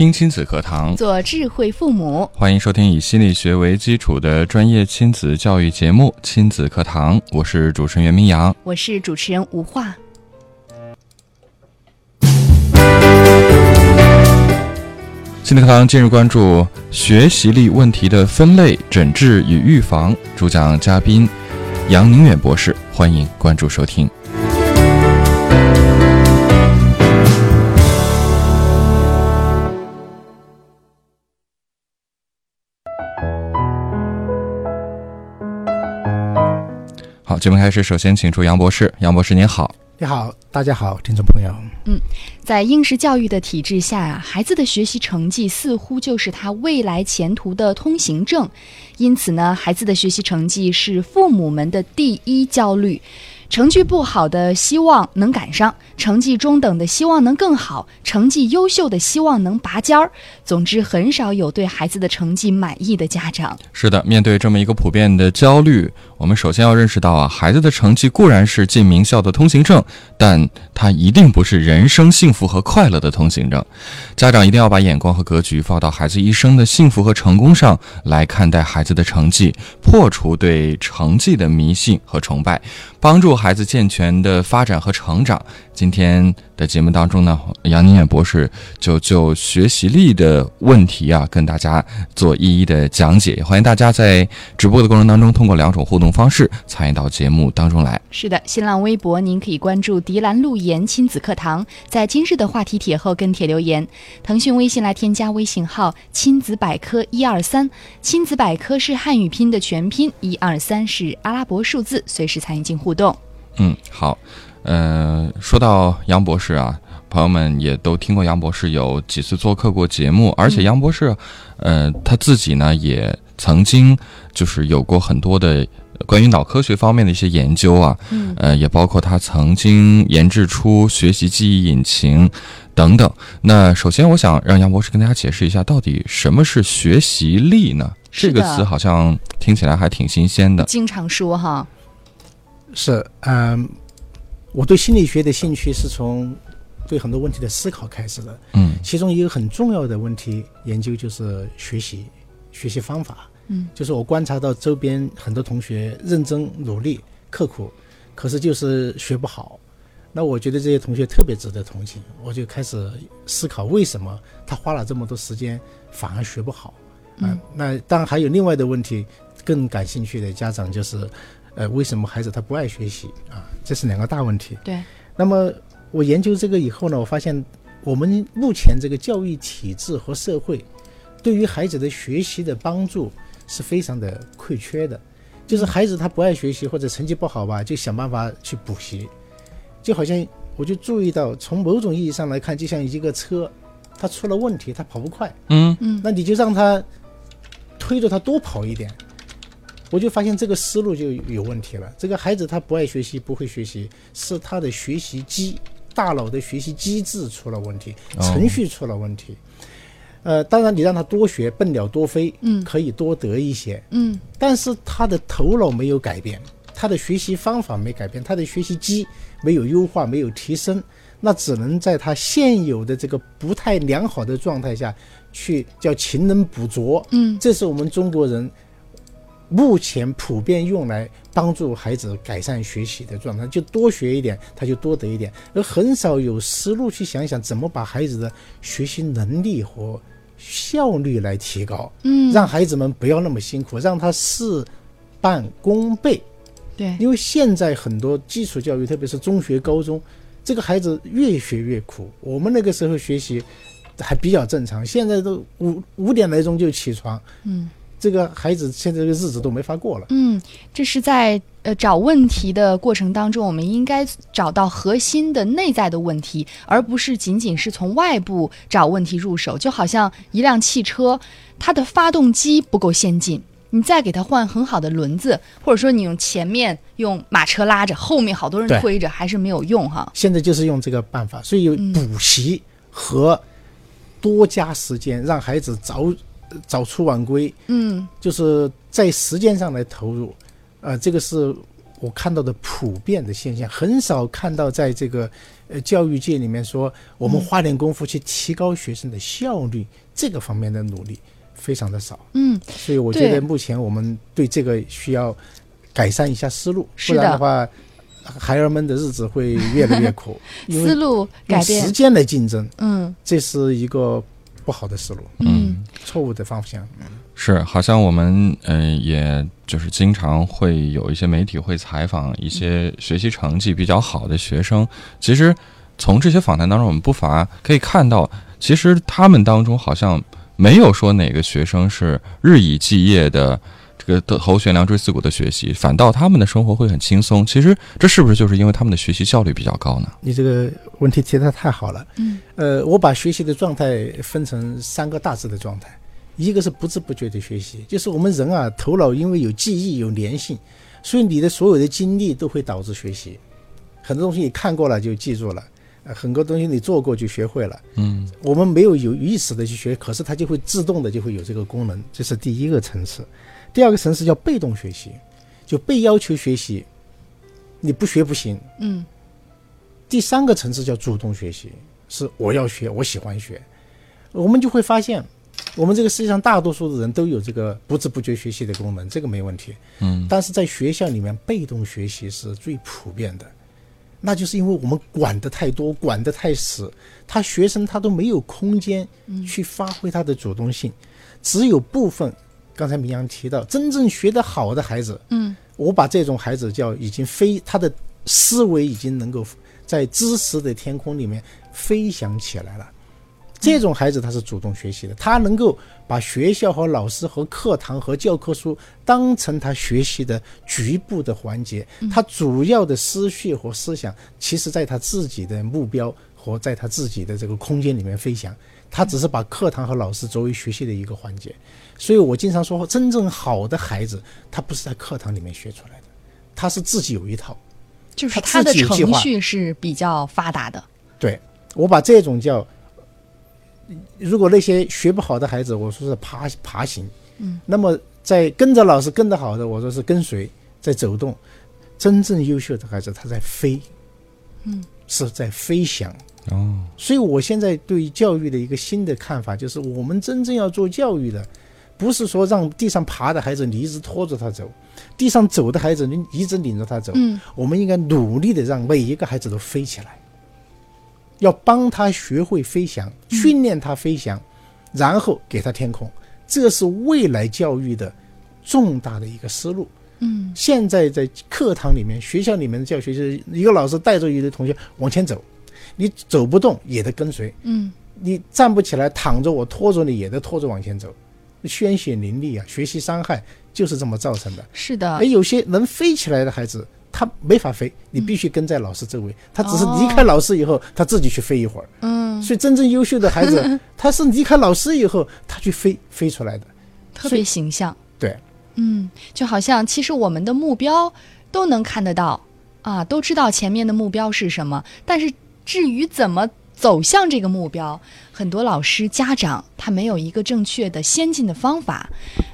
听亲子课堂，做智慧父母。欢迎收听以心理学为基础的专业亲子教育节目《亲子课堂》，我是主持人袁明阳，我是主持人吴化。亲子课堂今日关注学习力问题的分类、诊治与预防，主讲嘉宾杨宁远博士，欢迎关注收听。节目开始，首先请出杨博士。杨博士您好，你好，大家好，听众朋友。嗯，在应试教育的体制下啊，孩子的学习成绩似乎就是他未来前途的通行证，因此呢，孩子的学习成绩是父母们的第一焦虑。成绩不好的希望能赶上，成绩中等的希望能更好，成绩优秀的希望能拔尖儿。总之，很少有对孩子的成绩满意的家长。是的，面对这么一个普遍的焦虑，我们首先要认识到啊，孩子的成绩固然是进名校的通行证，但它一定不是人生幸福和快乐的通行证。家长一定要把眼光和格局放到孩子一生的幸福和成功上来看待孩子的成绩，破除对成绩的迷信和崇拜，帮助。孩子健全的发展和成长。今天的节目当中呢，杨宁远博士就就学习力的问题啊，跟大家做一一的讲解。欢迎大家在直播的过程当中，通过两种互动方式参与到节目当中来。是的，新浪微博您可以关注“迪兰路言亲子课堂”，在今日的话题帖后跟帖留言。腾讯微信来添加微信号“亲子百科一二三”，亲子百科是汉语拼的全拼，一二三是阿拉伯数字，随时参与进互动。嗯，好，呃，说到杨博士啊，朋友们也都听过杨博士有几次做客过节目，而且杨博士，呃，他自己呢也曾经就是有过很多的关于脑科学方面的一些研究啊，嗯，呃，也包括他曾经研制出学习记忆引擎等等。那首先，我想让杨博士跟大家解释一下，到底什么是学习力呢？这个词好像听起来还挺新鲜的，经常说哈。是，嗯，我对心理学的兴趣是从对很多问题的思考开始的。嗯，其中一个很重要的问题研究就是学习，学习方法。嗯，就是我观察到周边很多同学认真努力、刻苦，可是就是学不好。那我觉得这些同学特别值得同情，我就开始思考为什么他花了这么多时间反而学不好。嗯，那当然还有另外的问题，更感兴趣的家长就是。呃，为什么孩子他不爱学习啊？这是两个大问题。对。那么我研究这个以后呢，我发现我们目前这个教育体制和社会，对于孩子的学习的帮助是非常的亏缺的。就是孩子他不爱学习或者成绩不好吧，就想办法去补习。就好像我就注意到，从某种意义上来看，就像一个车，它出了问题，它跑不快。嗯嗯。那你就让他推着他多跑一点。我就发现这个思路就有问题了。这个孩子他不爱学习，不会学习，是他的学习机大脑的学习机制出了问题，程序出了问题。呃，当然你让他多学，笨鸟多飞，嗯，可以多得一些，嗯，但是他的头脑没有改变，他的学习方法没改变，他的学习机没有优化，没有提升，那只能在他现有的这个不太良好的状态下去叫勤能补拙，嗯，这是我们中国人。目前普遍用来帮助孩子改善学习的状态，就多学一点，他就多得一点，而很少有思路去想想怎么把孩子的学习能力和效率来提高。嗯，让孩子们不要那么辛苦，让他事半功倍。对，因为现在很多基础教育，特别是中学、高中，这个孩子越学越苦。我们那个时候学习还比较正常，现在都五五点来钟就起床。嗯。这个孩子现在这个日子都没法过了。嗯，这是在呃，找问题的过程当中，我们应该找到核心的内在的问题，而不是仅仅是从外部找问题入手。就好像一辆汽车，它的发动机不够先进，你再给它换很好的轮子，或者说你用前面用马车拉着，后面好多人推着，还是没有用哈。现在就是用这个办法，所以有补习和多加时间，让孩子早早出晚归，嗯。就是在时间上来投入，呃，这个是我看到的普遍的现象，很少看到在这个呃教育界里面说我们花点功夫去提高学生的效率，这个方面的努力非常的少。嗯，所以我觉得目前我们对这个需要改善一下思路，不然的话，孩儿们的日子会越来越苦，思路改变。时，间来竞争，嗯。这是一个不好的思路，嗯错误的方向。嗯是，好像我们嗯、呃也就是经常会有一些媒体会采访一些学习成绩比较好的学生。其实从这些访谈当中，我们不乏可以看到，其实他们当中好像没有说哪个学生是日以继夜的这个头悬梁锥刺股的学习，反倒他们的生活会很轻松。其实这是不是就是因为他们的学习效率比较高呢？你这个问题提得太好了。嗯呃，我把学习的状态分成三个大致的状态，一个是不知不觉的学习，就是我们人啊，头脑因为有记忆有粘性，所以你的所有的经历都会导致学习。很多东西你看过了就记住了，呃，很多东西你做过就学会了。嗯我们没有有意识的去学，可是它就会自动的就会有这个功能，这是第一个层次。第二个层次叫被动学习，就被要求学习，你不学不行。嗯第三个层次叫主动学习，是我要学，我喜欢学。我们就会发现，我们这个世界上大多数的人都有这个不知不觉学习的功能，这个没问题。嗯但是在学校里面，被动学习是最普遍的，那就是因为我们管得太多，管得太死，他学生他都没有空间去发挥他的主动性，只有部分。刚才明阳提到，真正学得好的孩子，嗯我把这种孩子叫已经飞，他的思维已经能够在知识的天空里面飞翔起来了。这种孩子他是主动学习的，他能够把学校和老师和课堂和教科书当成他学习的局部的环节，他主要的思绪和思想，其实在他自己的目标和在他自己的这个空间里面飞翔，他只是把课堂和老师作为学习的一个环节。所以我经常说，真正好的孩子，他不是在课堂里面学出来的，他是自己有一套。就是他的程序是比较发达的。对我把这种叫，如果那些学不好的孩子，我说是爬爬行，嗯，那么在跟着老师跟得好的，我说是跟随，在走动。真正优秀的孩子，他在飞，嗯，是在飞翔。哦所以我现在对教育的一个新的看法，就是我们真正要做教育的，不是说让地上爬的孩子你一直拖着他走，地上走的孩子你一直领着他走。嗯我们应该努力的让每一个孩子都飞起来，要帮他学会飞翔，训练他飞翔，然后给他天空，这是未来教育的重大的一个思路。嗯现在在课堂里面、学校里面的教学，就是一个老师带着一堆同学往前走，你走不动也得跟随，嗯你站不起来躺着我拖着你也得拖着往前走，鲜血淋漓啊，学习伤害就是这么造成的。是的而，有些能飞起来的孩子，他没法飞，你必须跟在老师周围，他只是哦离开老师以后，他自己去飞一会儿。嗯，所以真正优秀的孩子，他是离开老师以后，他去飞飞出来的。特别形象。对，嗯，就好像其实我们的目标都能看得到啊，都知道前面的目标是什么，但是至于怎么走向这个目标，很多老师、家长他没有一个正确的、先进的方法。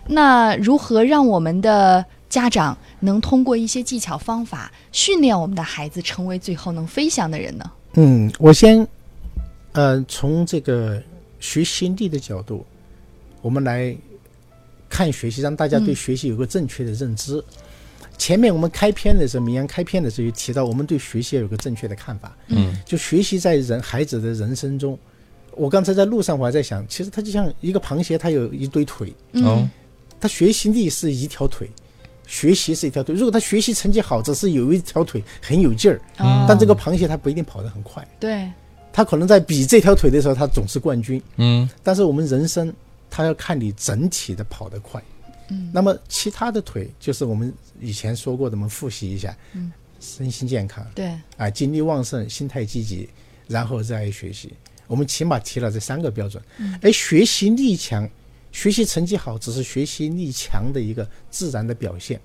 那如何让我们的家长能通过一些技巧方法训练我们的孩子成为最后能飞翔的人呢？嗯，我先，呃，从这个学习力的角度，我们来看学习，让大家对学习有个正确的认知。前面我们开篇的时候，明阳开篇的时候就提到，我们对学习要有个正确的看法。嗯就学习在人孩子的人生中，我刚才在路上我还在想，其实它就像一个螃蟹，它有一堆腿，哦它学习力是一条腿，学习是一条腿。如果他学习成绩好，只是有一条腿很有劲儿，哦但这个螃蟹它不一定跑得很快。对，他可能在比这条腿的时候，他总是冠军。嗯但是我们人生，他要看你整体的跑得快。嗯那么其他的腿就是我们以前说过的，我们复习一下，嗯，身心健康对，啊，精力旺盛，心态积极，然后再学习。我们起码提了这三个标准。嗯而学习力强，学习成绩好只是学习力强的一个自然的表现。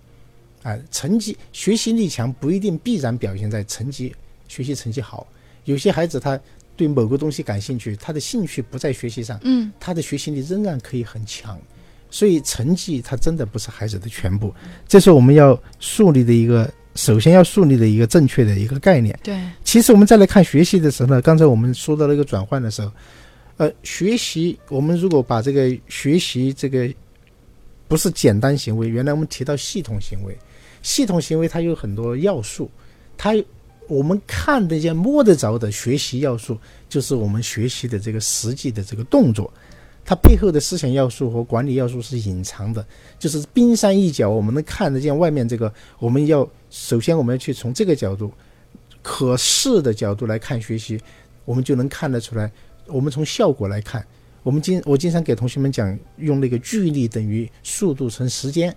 啊，成绩学习力强不一定必然表现在成绩学习成绩好。有些孩子他对某个东西感兴趣，他的兴趣不在学习上，嗯他的学习力仍然可以很强。所以成绩它真的不是孩子的全部，这是我们要树立的一个，首先要树立的一个正确的一个概念。对，其实我们再来看学习的时候呢，刚才我们说到那个转换的时候，呃，学习我们如果把这个学习这个不是简单行为，原来我们提到系统行为，系统行为它有很多要素，它我们看得见、摸得着的学习要素，就是我们学习的这个实际的这个动作。它背后的思想要素和管理要素是隐藏的，就是冰山一角，我们能看得见外面这个。我们要首先我们要去从这个角度，可视的角度来看学习，我们就能看得出来。我们从效果来看，我们经我经常给同学们讲，用那个距离等于速度乘时间，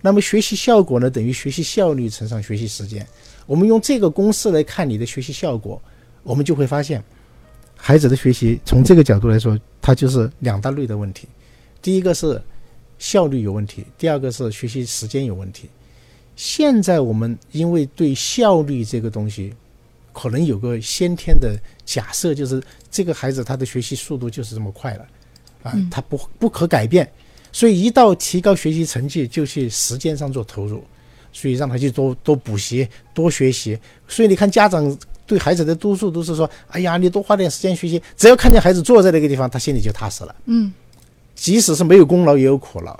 那么学习效果呢等于学习效率乘上学习时间。我们用这个公式来看你的学习效果，我们就会发现，孩子的学习从这个角度来说，它就是两大类的问题。第一个是效率有问题，第二个是学习时间有问题。现在我们因为对效率这个东西，可能有个先天的假设，就是这个孩子他的学习速度就是这么快了，啊，他不不可改变，所以一到提高学习成绩，就去时间上做投入，所以让他去多多补习、多学习。所以你看家长对孩子的督促都是说：“哎呀，你多花点时间学习。”只要看见孩子坐在那个地方，他心里就踏实了。嗯即使是没有功劳也有苦劳，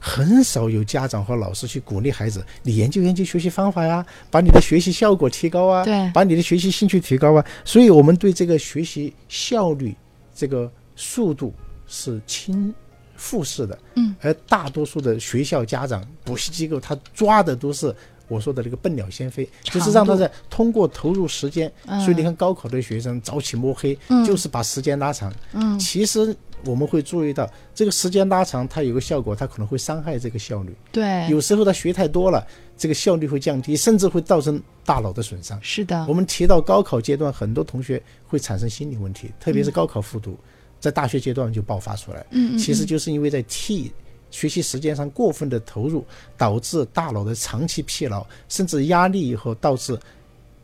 很少有家长和老师去鼓励孩子，你研究研究学习方法呀，把你的学习效果提高啊，对把你的学习兴趣提高啊。所以我们对这个学习效率、这个速度是轻复式的，嗯，而大多数的学校家长、补习机构，他抓的都是。我说的这个笨鸟先飞，就是让他在通过投入时间，嗯所以你看高考的学生早起摸黑，嗯就是把时间拉长，嗯其实我们会注意到，这个时间拉长，它有个效果，它可能会伤害这个效率。对，有时候他学太多了，这个效率会降低，甚至会造成大脑的损伤。是的我，们提到高考阶段，很多同学会产生心理问题，特别是高考复读，在大学阶段就爆发出来。嗯嗯其实就是因为在替学习时间上过分的投入，导致大脑的长期疲劳，甚至压力以后导致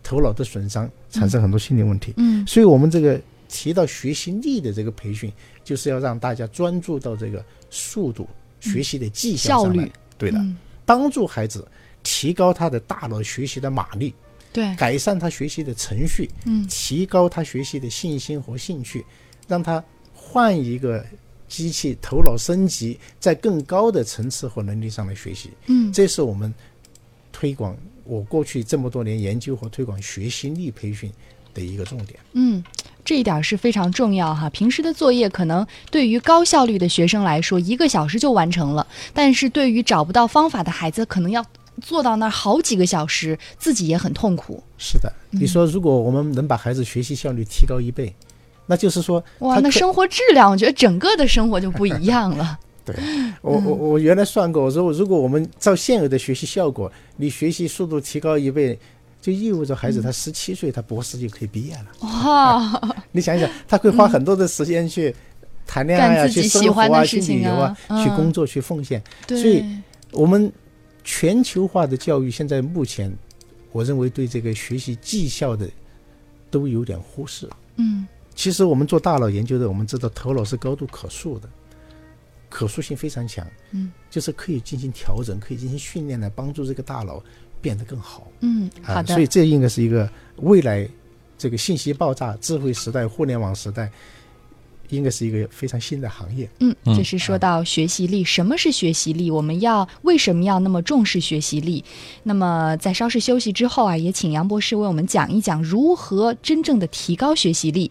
头脑的损伤，产生很多心理问题。嗯。所以我们这个提到学习力的这个培训，就是要让大家专注到这个速度、学习的绩效上率。对的，嗯。帮助孩子提高他的大脑学习的马力，对，改善他学习的程序，嗯。提高他学习的信心和兴趣，让他换一个机器，头脑升级，在更高的层次和能力上来学习。嗯这是我们推广我过去这么多年研究和推广学习力培训的一个重点。嗯，这一点是非常重要哈。平时的作业可能对于高效率的学生来说，一个小时就完成了，但是对于找不到方法的孩子，可能要坐到那儿好几个小时，自己也很痛苦。是的，嗯你说如果我们能把孩子学习效率提高一倍，那就是说哇，那生活质量，我觉得整个的生活就不一样了。对我我我原来算过，我说如果我们照现有的学习效果，你学习速度提高一倍，就意味着孩子他十七岁他博士就可以毕业了。哇，你想一想，他会花很多的时间去谈恋爱啊，去生活啊，喜欢的去旅游啊，嗯去工作，去奉献。所以我们全球化的教育现在目前，我认为对这个学习绩效的都有点忽视。嗯其实我们做大脑研究的，我们知道头脑是高度可塑的，可塑性非常强，嗯，就是可以进行调整，可以进行训练来帮助这个大脑变得更好。嗯，啊好的所以这应该是一个未来这个信息爆炸、智慧时代、互联网时代，应该是一个非常新的行业。嗯，嗯这是说到学习力，什么是学习力？我们要为什么要那么重视学习力？那么在稍事休息之后啊，也请杨博士为我们讲一讲如何真正的提高学习力。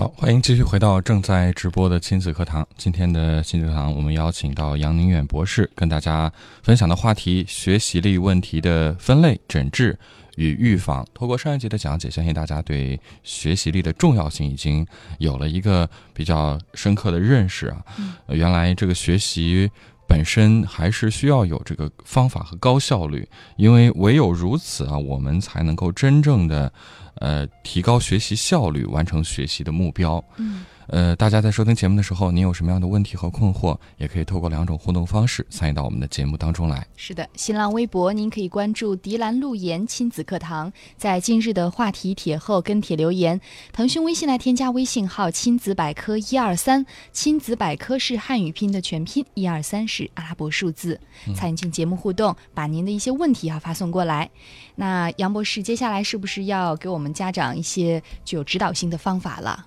好欢迎继续回到正在直播的亲子课堂。今天的亲子课堂，我们邀请到杨宁远博士，跟大家分享的话题：学习力问题的分类、诊治与预防。通过上一节的讲解，相信大家对学习力的重要性已经有了一个比较深刻的认识啊。原来这个学习。本身还是需要有这个方法和高效率，因为唯有如此啊，我们才能够真正的，呃，提高学习效率，完成学习的目标。嗯，呃，大家在收听节目的时候，您有什么样的问题和困惑，也可以透过两种互动方式参与到我们的节目当中来。是的，新浪微博您可以关注“迪兰路言亲子课堂”，在今日的话题帖后跟帖留言。腾讯微信来添加微信号“亲子百科一二三”，亲子百科是汉语拼音的全拼，一二三是阿拉伯数字。参与进节目互动，把您的一些问题要发送过来。那杨博士，接下来是不是要给我们家长一些具有指导性的方法了？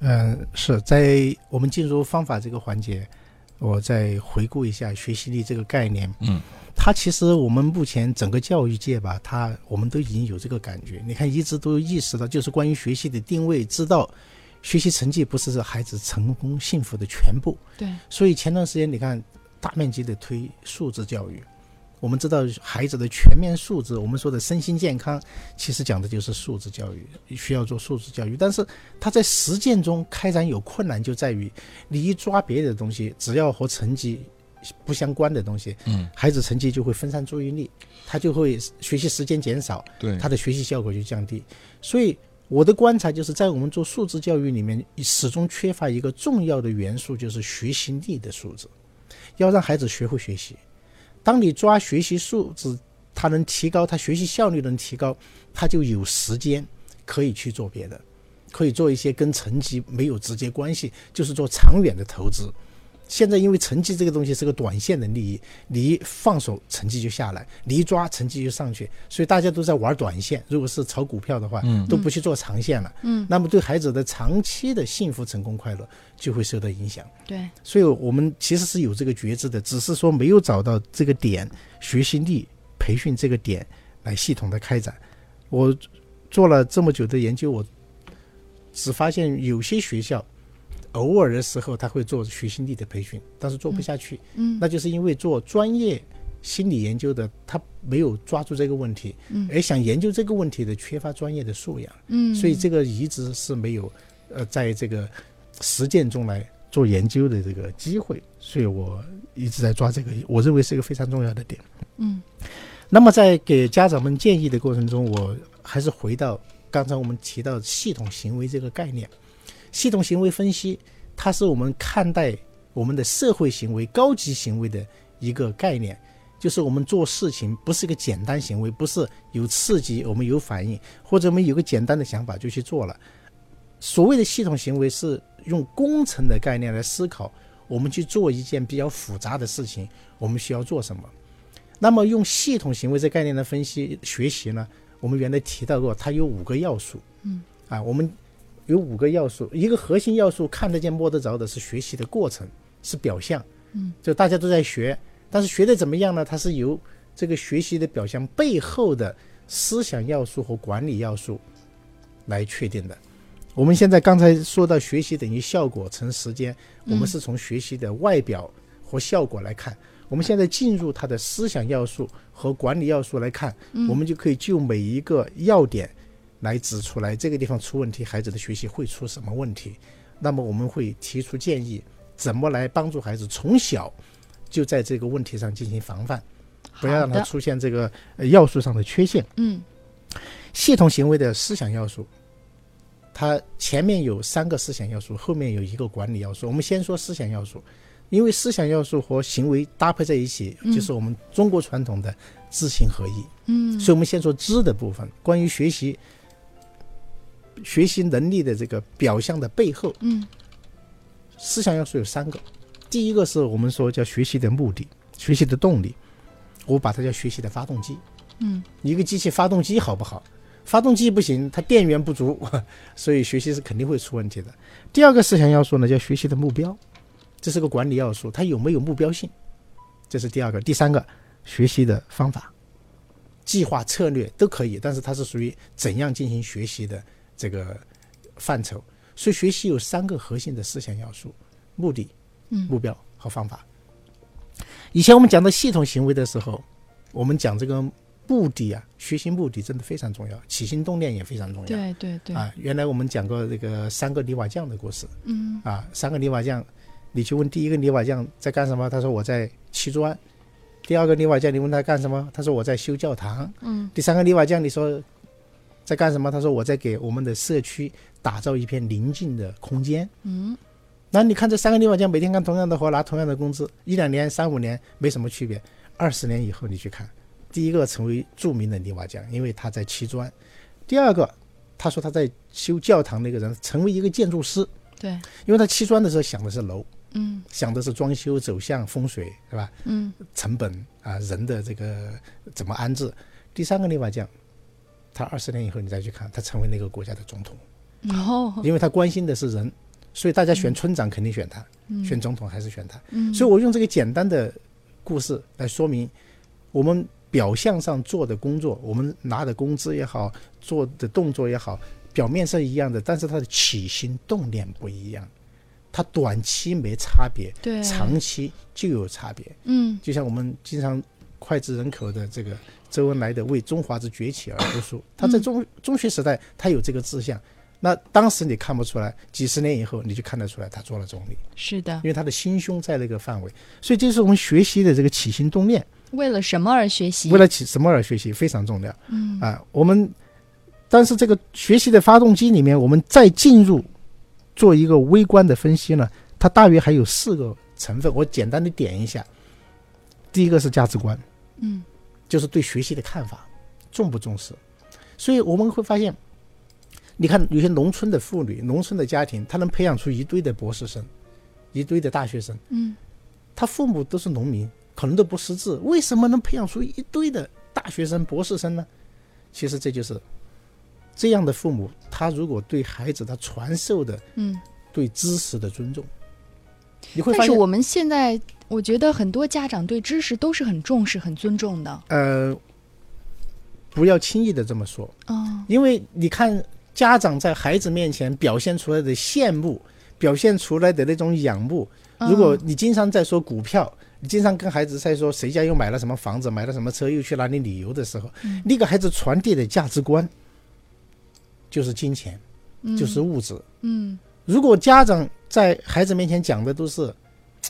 嗯，是在我们进入方法这个环节，我再回顾一下学习力这个概念。嗯，它其实我们目前整个教育界吧，它我们都已经有这个感觉。你看，一直都意识到，就是关于学习的定位，知道学习成绩不是孩子成功幸福的全部。对，所以前段时间你看，大面积的推素质教育。我们知道孩子的全面素质，我们说的身心健康，其实讲的就是素质教育，需要做素质教育。但是他在实践中开展有困难，就在于你一抓别的东西，只要和成绩不相关的东西，嗯，孩子成绩就会分散注意力，他就会学习时间减少，对他的学习效果就降低。所以我的观察就是在我们做素质教育里面，始终缺乏一个重要的元素，就是学习力的素质，要让孩子学会学习。当你抓学习素质，他能提高，他学习效率能提高，他就有时间可以去做别的，可以做一些跟成绩没有直接关系，就是做长远的投资。现在因为成绩这个东西是个短线的利益，你一放手成绩就下来，你一抓成绩就上去，所以大家都在玩短线。如果是炒股票的话，嗯都不去做长线了，嗯，那么对孩子的长期的幸福、成功、快乐就会受到影响。对，所以我们其实是有这个觉知的，只是说没有找到这个点，学习力培训这个点来系统的开展。我做了这么久的研究，我只发现有些学校偶尔的时候他会做学习力的培训，但是做不下去，嗯那就是因为做专业心理研究的他没有抓住这个问题，嗯而想研究这个问题的缺乏专业的素养。嗯，所以这个一直是没有，呃，在这个实践中来做研究的这个机会，所以我一直在抓这个，我认为是一个非常重要的点。嗯那么在给家长们建议的过程中，我还是回到刚才我们提到系统行为这个概念。系统行为分析，它是我们看待我们的社会行为、高级行为的一个概念。就是我们做事情不是一个简单行为，不是有刺激我们有反应，或者我们有个简单的想法就去做了。所谓的系统行为是用工程的概念来思考，我们去做一件比较复杂的事情，我们需要做什么。那么用系统行为这概念来分析学习呢？我们原来提到过，它有五个要素。嗯，啊，我们有五个要素，一个核心要素看得见摸得着的是学习的过程，是表象。嗯，就大家都在学，但是学的怎么样呢？它是由这个学习的表象背后的思想要素和管理要素来确定的。我们现在刚才说到学习等于效果乘时间，我们是从学习的外表和效果来看。我们现在进入它的思想要素和管理要素来看，我们就可以就每一个要点来指出来，这个地方出问题，孩子的学习会出什么问题。那么我们会提出建议，怎么来帮助孩子从小就在这个问题上进行防范，不要让他出现这个呃要素上的缺陷。嗯系统行为的思想要素，它前面有三个思想要素，后面有一个管理要素。我们先说思想要素，因为思想要素和行为搭配在一起，嗯就是我们中国传统的知行合一。嗯所以，我们先说知的部分，关于学习学习能力的这个表象的背后，嗯思想要素有三个。第一个是我们说叫学习的目的、学习的动力，我把它叫学习的发动机。嗯一个机器发动机好不好？发动机不行，它电源不足，所以学习是肯定会出问题的。第二个思想要素呢，叫学习的目标，这是个管理要素，它有没有目标性？这是第二个。第三个，学习的方法、计划、策略都可以，但是它是属于怎样进行学习的这个范畴。所以学习有三个核心的思想要素：目的、嗯目标和方法。以前我们讲到系统行为的时候，我们讲这个目的啊，学习目的真的非常重要，起心动念也非常重要。对对对，啊，原来我们讲过这个三个泥瓦匠的故事嗯啊，三个泥瓦匠，你去问第一个泥瓦匠在干什么，他说我在砌砖；第二个泥瓦匠你问他干什么，他说我在修教堂；嗯第三个泥瓦匠你说在干什么，他说我在给我们的社区打造一片宁静的空间。嗯那你看这三个泥瓦匠每天干同样的活，拿同样的工资，一两年、三五年没什么区别，二十年以后你去看，第一个成为著名的泥瓦匠，因为他在砌砖；第二个，他说他在修教堂那个人成为一个建筑师，对，因为他砌砖的时候想的是楼，嗯想的是装修、走向、风水，是吧？嗯成本啊，人的这个怎么安置。第三个泥瓦匠，他二十年以后你再去看，他成为那个国家的总统，哦。因为他关心的是人，所以大家选村长肯定选他，选总统还是选他。嗯。所以我用这个简单的故事来说明，我们表象上做的工作，我们拿的工资也好，做的动作也好，表面是一样的，但是他的起心动念不一样，它短期没差别，对。长期就有差别。嗯。就像我们经常脍炙人口的这个周恩来的“为中华之崛起而读书”，他在中中学时代他有这个志向，那当时你看不出来，几十年以后你就看得出来他做了总理，是的。因，为他的心胸在那个范围，所以这是我们学习的这个起心动念，为了什么而学习？为了起什么而学习非常重要。嗯。啊，我们但是这个学习的发动机里面，我们再进入做一个微观的分析呢，它大约还有四个成分，我简单的点一下。第一个是价值观，嗯就是对学习的看法，重不重视。所以我们会发现，你看有些农村的妇女、农村的家庭，他能培养出一堆的博士生，一堆的大学生，嗯他父母都是农民，可能都不识字，为什么能培养出一堆的大学生、博士生呢？其实这就是这样的父母，他如果对孩子他传授的嗯。对知识的尊重，你会发现，但是我们现在，我觉得很多家长对知识都是很重视、很尊重的。呃，不要轻易的这么说，哦，因为你看家长在孩子面前表现出来的羡慕，表现出来的那种仰慕，如果你经常在说股票，你经常跟孩子在说谁家又买了什么房子，买了什么车，又去哪里旅游的时候，你给孩子传递的价值观就是金钱，就是物质。嗯。如果家长在孩子面前讲的都是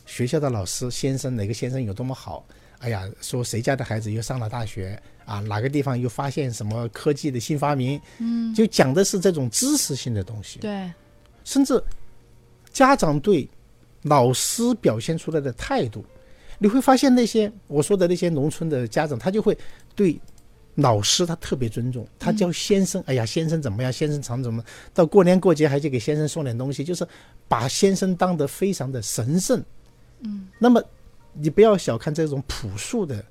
学校的老师先生哪个先生有多么好，哎呀，说谁家的孩子又上了大学啊，哪个地方又发现什么科技的新发明，嗯，就讲的是这种知识性的东西。对，甚至家长对老师表现出来的态度，你会发现那些我说的那些农村的家长，他就会对老师他特别尊重，他叫先生，哎呀，先生怎么样？先生常怎么？到过年过节还去给先生送点东西，就是把先生当得非常的神圣。嗯，那么你不要小看这种朴素的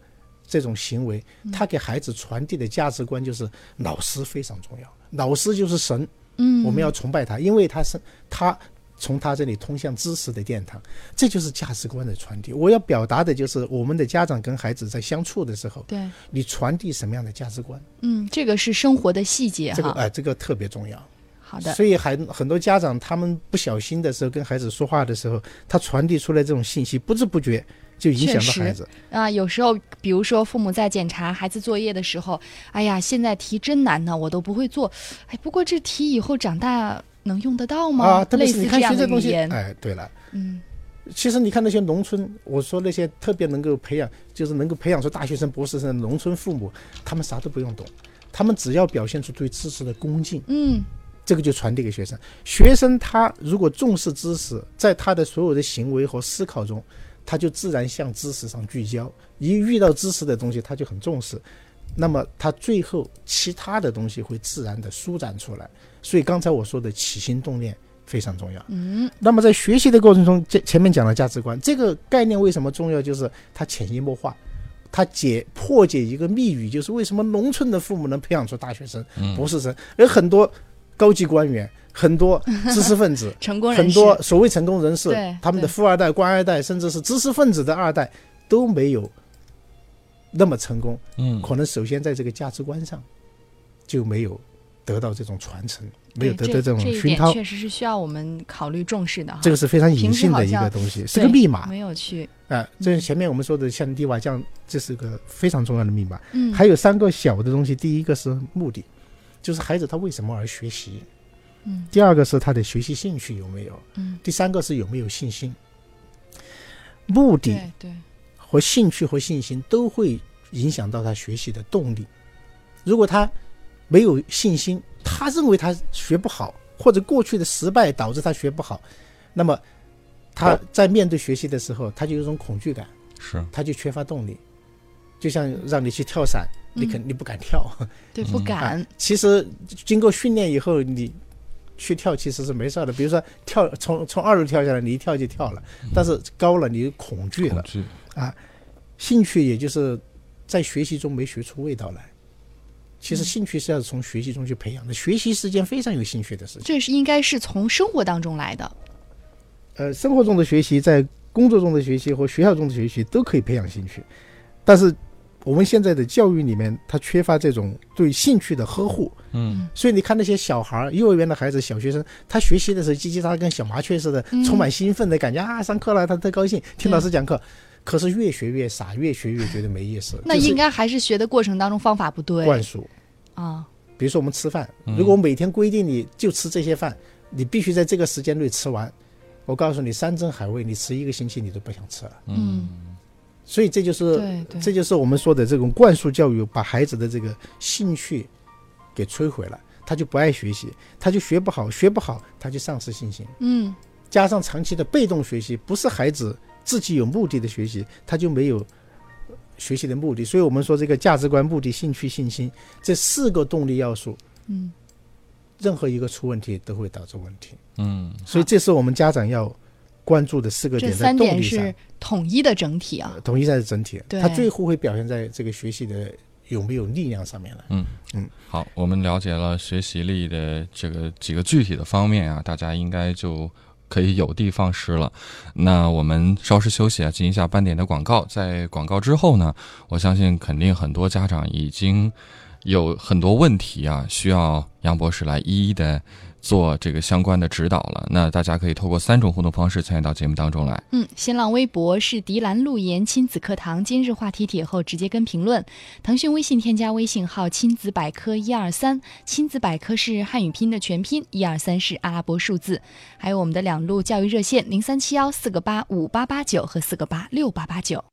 这种行为，他给孩子传递的价值观就是老师非常重要，老师就是神。嗯，我们要崇拜他，因为他是他从他这里通向知识的殿堂，这就是价值观的传递。我要表达的就是我们的家长跟孩子在相处的时候，对，你传递什么样的价值观，嗯，这个是生活的细节哈。这个哎、这个特别重要。好的，所以很很多家长他们不小心的时候跟孩子说话的时候，他传递出来这种信息，不知不觉就影响到孩子。啊，有时候，比如说父母在检查孩子作业的时候，哎呀，现在题真难呢，我都不会做。哎，不过这题以后长大能用得到吗？啊，特别类是你看似这样的学这东西，语言，哎，对了。嗯其实你看那些农村，我说那些特别能够培养，就是能够培养出大学生、博士生的农村父母，他们啥都不用懂，他们只要表现出对知识的恭敬，嗯，这个就传递给学生。学生他如果重视知识，在他的所有的行为和思考中，他就自然向知识上聚焦。一遇到知识的东西，他就很重视，那么他最后其他的东西会自然的舒展出来。所以刚才我说的起心动念非常重要。嗯，那么在学习的过程中，这前面讲了价值观这个概念为什么重要？就是它潜移默化，他解破解一个密语，就是为什么农村的父母能培养出大学生、博士生，而很多高级官员、很多 知识分子成功人士很多所谓成功人士，他们的富二代、官二代，甚至是知识分子的二代都没有那么成功。嗯，可能首先在这个价值观上就没有得到这种传承。没有得到这种熏陶，确实是需要我们考虑重视的。这个是非常隐性的一个东西，是个密码没有去，啊。这前面我们说的像低瓦匠，这是个非常重要的密码。嗯，还有三个小的东西，第一个是目的，就是孩子他为什么而学习；嗯第二个是他的学习兴趣有没有；嗯，第三个是有没有信心。目的对对，和兴趣和信心都会影响到他学习的动力。如果他没有信心，他认为他学不好，或者过去的失败导致他学不好，那么他在面对学习的时候，他就有一种恐惧感，是他就缺乏动力。就像让你去跳伞，你肯嗯你不敢跳，对不嗯敢，其实经过训练以后，你去跳其实是没事儿的。比如说跳从从二楼跳下来，你一跳就跳了，但是高了你恐惧了。恐惧，兴趣也就是在学习中没学出味道来。其实兴趣是要从学习中去培养的，学习是件非常有兴趣的事情。这是应该是从生活当中来的。呃，生活中的学习，在工作中的学习和学校中的学习都可以培养兴趣，但是我们现在的教育里面，他缺乏这种对兴趣的呵护。嗯所以你看那些小孩儿，幼儿园的孩子、小学生，他学习的时候叽叽喳喳，跟小麻雀似的，嗯充满兴奋的感觉啊！上课了，他特高兴，听老师讲课。可是越学越傻，越学越觉得没意思。那应该还是学的过程当中方法不对灌输。啊。比如说我们吃饭，嗯如果我每天规定你就吃这些饭，你必须在这个时间内吃完，我告诉你，山珍海味，你吃一个星期你都不想吃了。嗯，所以这就是对对，这就是我们说的这种灌输教育，把孩子的这个兴趣给摧毁了，他就不爱学习，他就学不好，学不好他就丧失信心，嗯加上长期的被动学习，不是孩子自己有目的的学习，他就没有学习的目的。所以我们说这个价值观、目的、兴趣、信心这四个动力要素，嗯，任何一个出问题都会导致问题。嗯所以这是我们家长要关注的四个这点，在三点动力上是，统一的整体啊呃。统一在整体，对它最后会表现在这个学习的有没有力量上面了。嗯嗯好，我们了解了学习力的这个几个具体的方面啊，大家应该就可以有的放矢了。那我们稍事休息啊，进行一下斑点的广告。在广告之后呢，我相信肯定很多家长已经有很多问题啊，需要杨博士来一一的做这个相关的指导了。那大家可以透过三种互动方式参与到节目当中来。嗯，新浪微博是迪兰路言亲子课堂，今日话题帖后直接跟评论。腾讯微信添加微信号亲子百科一二三，亲子百科是汉语拼的全拼，一二三是阿拉伯数字。还有我们的两路教育热线零三七幺四个八五八八九和四个八六八八九。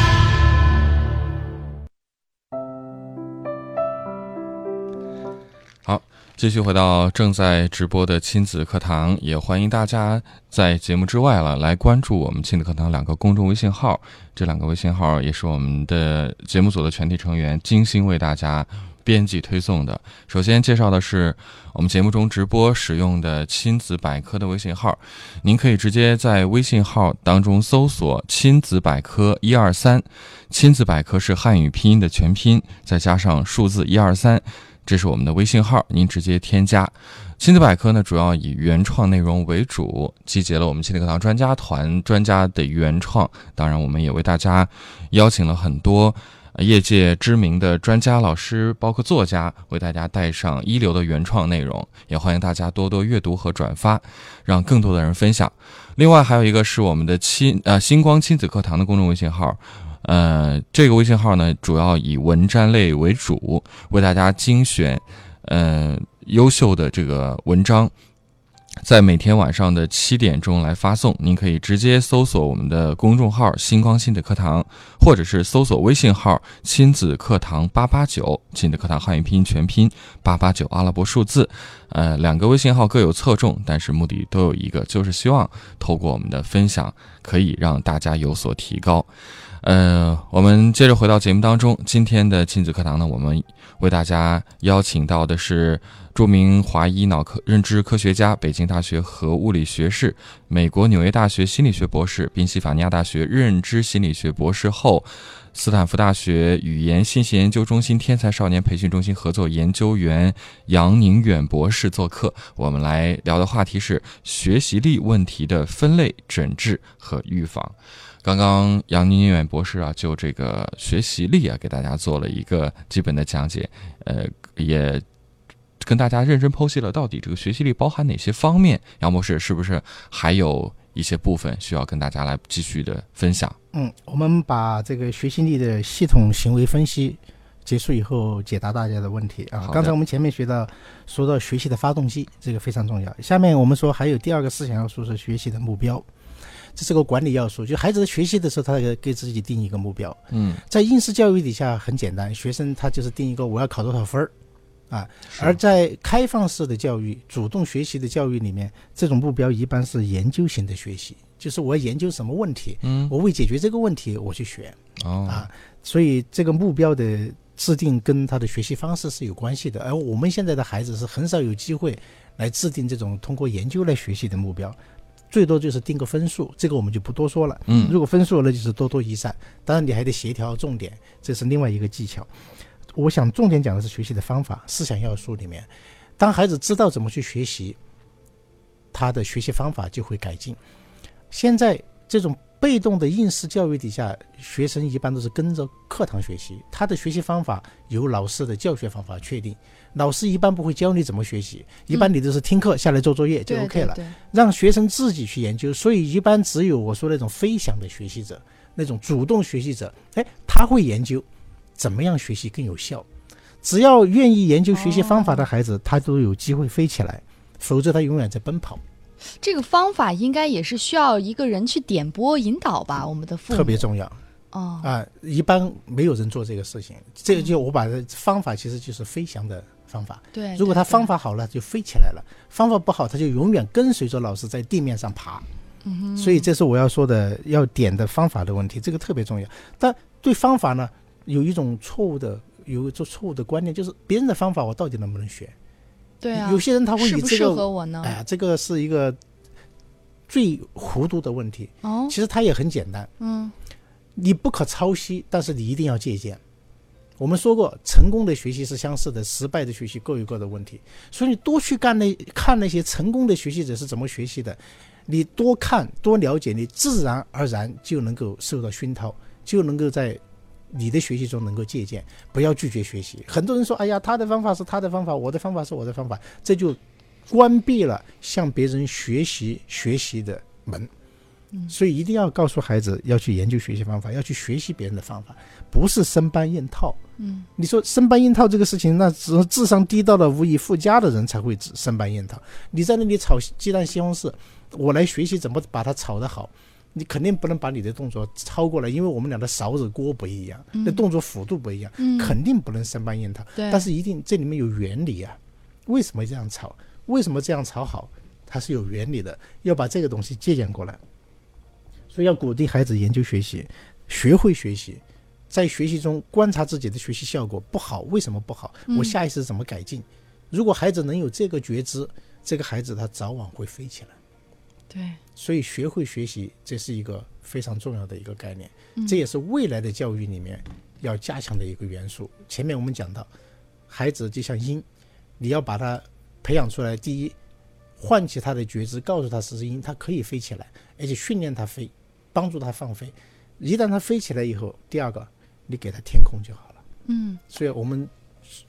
继续回到正在直播的亲子课堂，也欢迎大家在节目之外了来关注我们亲子课堂两个公众微信号。这两个微信号也是我们的节目组的全体成员精心为大家编辑推送的。首先介绍的是我们节目中直播使用的亲子百科的微信号，您可以直接在微信号当中搜索“亲子百科一二三”，亲子百科是汉语拼音的全拼，再加上数字一二三。这是我们的微信号，您直接添加。亲子百科呢，主要以原创内容为主，集结了我们亲子课堂专家团专家的原创。当然，我们也为大家邀请了很多业界知名的专家、老师，包括作家，为大家带上一流的原创内容。也欢迎大家多多阅读和转发，让更多的人分享。另外，还有一个是我们的亲呃星光亲子课堂的公众微信号。呃，这个微信号呢，主要以文摘类为主，为大家精选，呃，优秀的这个文章，在每天晚上的七点钟来发送。您可以直接搜索我们的公众号“星光亲子课堂”，或者是搜索微信号“亲子课堂八八九”，亲子课堂汉语拼音全拼八八九阿拉伯数字。呃，两个微信号各有侧重，但是目的都有一个，就是希望透过我们的分享，可以让大家有所提高。呃，我们接着回到节目当中。今天的亲子课堂呢，我们为大家邀请到的是著名华裔脑科认知科学家、北京大学核物理学士、美国纽约大学心理学博士、宾夕法尼亚大学认知心理学博士后斯坦福大学语言信息研究中心天才少年培训中心合作研究员杨宁远博士做客。我们来聊的话题是学习力问题的分类、诊治和预防。刚刚杨宁远博士啊，就这个学习力啊，给大家做了一个基本的讲解，呃，也跟大家认真剖析了到底这个学习力包含哪些方面。杨博士是不是还有一些部分需要跟大家来继续的分享？嗯，我们把这个学习力的系统行为分析结束以后，解答大家的问题啊刚才我们前面学到说到学习的发动机，这个非常重要。下面我们说还有第二个思想要素是学习的目标，这是个管理要素。就孩子在学习的时候，他要给自己定一个目标。嗯，在应试教育底下很简单，学生他就是定一个我要考多少分儿啊。而在开放式的教育、主动学习的教育里面，这种目标一般是研究型的学习，就是我要研究什么问题，嗯我为解决这个问题我去学哦啊。所以这个目标的制定跟他的学习方式是有关系的。而我们现在的孩子是很少有机会来制定这种通过研究来学习的目标。最多就是定个分数，这个我们就不多说了。嗯如果分数那就是多多益善。当然你还得协调重点，这是另外一个技巧。我想重点讲的是学习的方法，思想要素里面，当孩子知道怎么去学习，他的学习方法就会改进。现在这种被动的应试教育底下，学生一般都是跟着课堂学习，他的学习方法由老师的教学方法确定。老师一般不会教你怎么学习，一般你都是听课下来做作业就 OK 了。让学生自己去研究，所以一般只有我说那种飞翔的学习者，那种主动学习者，哎，他会研究怎么样学习更有效。只要愿意研究学习方法的孩子，他都有机会飞起来，否则他永远在奔跑，这个方法应该也是需要一个人去点拨引导吧？我们的父母特别重要哦，啊！一般没有人做这个事情，这个就我把这方法其实就是飞翔的方法。对，如果他方法好了，就飞起来了；方法不好，他就永远跟随着老师在地面上爬。嗯所以这是我要说的要点的方法的问题，这个特别重要。但对方法呢，有一种错误的，有一种错误的观念，就是别人的方法我到底能不能学？对啊，有些人他会以这个，合我呢？哎，这个是一个最糊涂的问题。哦，其实它也很简单，嗯你不可抄袭，但是你一定要借鉴。我们说过，成功的学习是相似的，失败的学习各有各的问题。所以你多去干那看那些成功的学习者是怎么学习的，你多看多了解，你自然而然就能够受到熏陶，就能够在你的学习中能够借鉴。不要拒绝学习。很多人说：“哎呀，他的方法是他的方法，我的方法是我的方法”，这就关闭了向别人学习学习的门。所以一定要告诉孩子要去研究学习方法，要去学习别人的方法，不是生搬硬套。嗯，你说生搬硬套这个事情，那只有智商低到了无以复加的人才会生搬硬套。你在那里炒鸡蛋西红柿，我来学习怎么把它炒得好，你肯定不能把你的动作抄过来，因为我们俩的勺子锅不一样，那动作幅度不一样，嗯肯定不能生搬硬套。但是一定这里面有原理啊，为什么这样炒？为什么这样炒好？它是有原理的，要把这个东西借鉴过来。所以要鼓励孩子研究学习，学会学习，在学习中观察自己的学习效果不好，为什么不好？我下一次怎么改进？如果孩子能有这个觉知，这个孩子他早晚会飞起来。对，所以学会学习，这是一个非常重要的一个概念，这也是未来的教育里面要加强的一个元素。前面我们讲到，孩子就像鹰，你要把它培养出来，第一，唤起他的觉知，告诉他是鹰，它可以飞起来，而且训练它飞，帮助它放飞。一旦它飞起来以后，第二个，你给它天空就好了。嗯。所以我们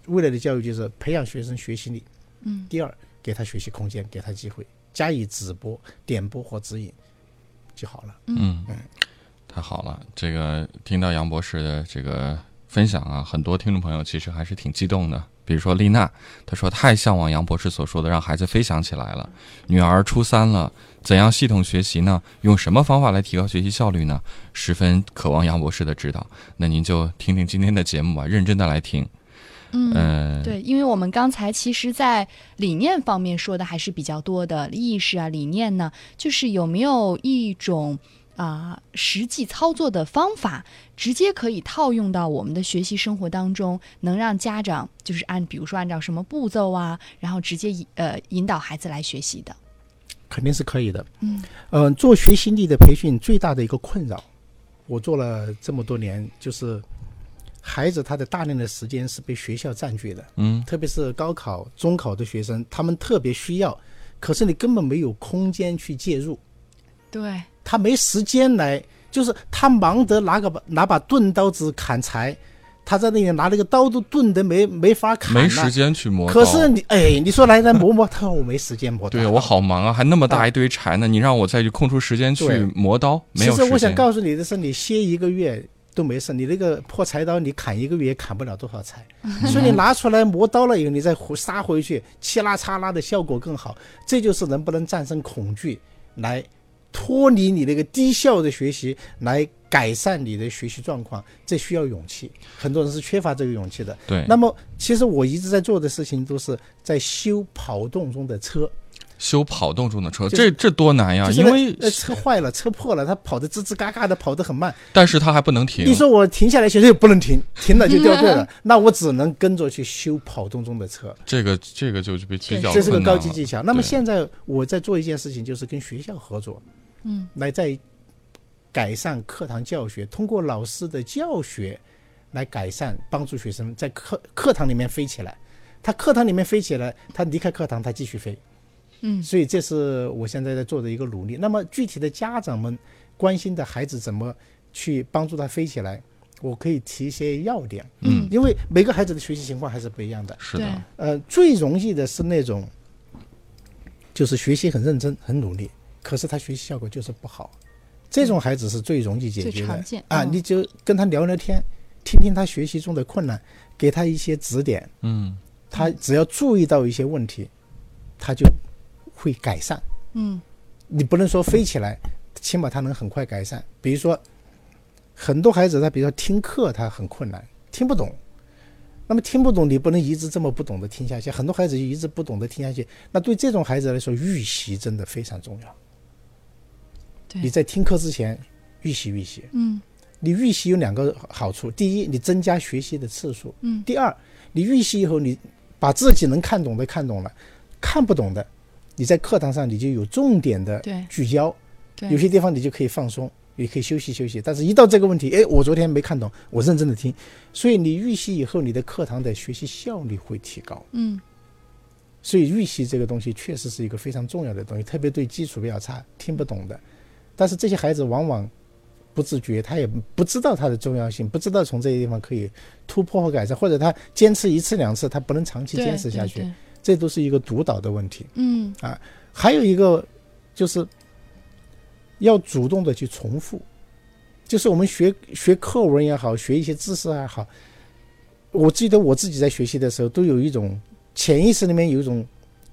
未来的教育就是培养学生学习力，嗯，第二，给他学习空间，给他机会，加以指拨、点拨和指引就好了。嗯，太好了！这个听到杨博士的这个分享啊，很多听众朋友其实还是挺激动的。比如说丽娜，她说太向往杨博士所说的让孩子飞翔起来了。女儿初三了，怎样系统学习呢？用什么方法来提高学习效率呢？十分渴望杨博士的指导。那您就听听今天的节目吧，认真的来听。嗯。嗯，对，因为我们刚才其实，在理念方面说的还是比较多的，意识啊、理念呢，就是有没有一种啊、实际操作的方法，直接可以套用到我们的学习生活当中，能让家长就是按比如说按照什么步骤啊，然后直接引呃引导孩子来学习的。肯定是可以的。嗯，呃，做学习力的培训最大的一个困扰，我做了这么多年，就是孩子他的大量的时间是被学校占据的，嗯特别是高考、中考的学生，他们特别需要，可是你根本没有空间去介入，对，他没时间来，就是他忙得拿个把拿把钝刀子砍柴，他在那里拿那个刀都钝得没没法砍没时。间去磨。可是你哎，你说来来磨磨，他说我没时间磨刀。对我好忙啊，还那么大一堆柴呢，你让我再去空出时间去磨刀，没有时间。其实我想告诉你的是，你歇一个月都没事，你那个破柴刀你砍一个月也砍不了多少柴，所以你拿出来磨刀了以后，你再回杀回去，嘁啦嚓啦的效果更好。这就是能不能战胜恐惧，来脱离你那个低效的学习，来改善你的学习状况，这需要勇气。很多人是缺乏这个勇气的。对，那么，其实我一直在做的事情都是在修跑动中的车，修跑动中的车，这这多难呀！因为呃车坏了、车破了，它跑得吱吱嘎嘎的，跑得很慢。但是它还不能停。你说我停下来学习不能停，停了就掉队了，那我只能跟着去修跑动中的车，这个这个就比确实比较这是个高级技巧。那么现在我在做一件事情，就是跟学校合作，嗯，来在改善课堂教学，通过老师的教学来改善，帮助学生在课课堂里面飞起来。他课堂里面飞起来，他离开课堂，他继续飞。嗯。所以这是我现在在做的一个努力。那么具体的家长们关心的孩子怎么去帮助他飞起来，我可以提一些要点。嗯，因为每个孩子的学习情况还是不一样的。是的，呃，最容易的是那种，就是学习很认真、很努力，可是他学习效果就是不好，这种孩子是最容易解决的。啊！嗯。你就跟他聊聊天，听听他学习中的困难，给他一些指点，嗯。他只要注意到一些问题，他就会改善。嗯你不能说飞起来，起码他能很快改善。比如说，很多孩子他比如说听课他很困难，听不懂。那么听不懂，你不能一直这么不懂得听下去。很多孩子就一直不懂得听下去，那对这种孩子来说，预习真的非常重要。对你在听课之前预习预习。嗯你预习有两个好处：第一，你增加学习的次数；嗯第二，你预习以后，你把自己能看懂的看懂了，看不懂的，你在课堂上你就有重点的聚焦。有些地方你就可以放松，也可以休息休息。但是，一到这个问题，哎，我昨天没看懂，我认真的听，所以你预习以后，你的课堂的学习效率会提高。嗯所以预习这个东西确实是一个非常重要的东西，特别对基础比较差、听不懂的。但是这些孩子往往不自觉，他也不知道它的重要性，不知道从这些地方可以突破和改善，或者他坚持一次两次，他不能长期坚持下去，对对这都是一个督导的问题。嗯。啊还有一个就是要主动的去重复，就是我们学学课文也好，学一些知识也好，我记得我自己在学习的时候，都有一种潜意识里面有一种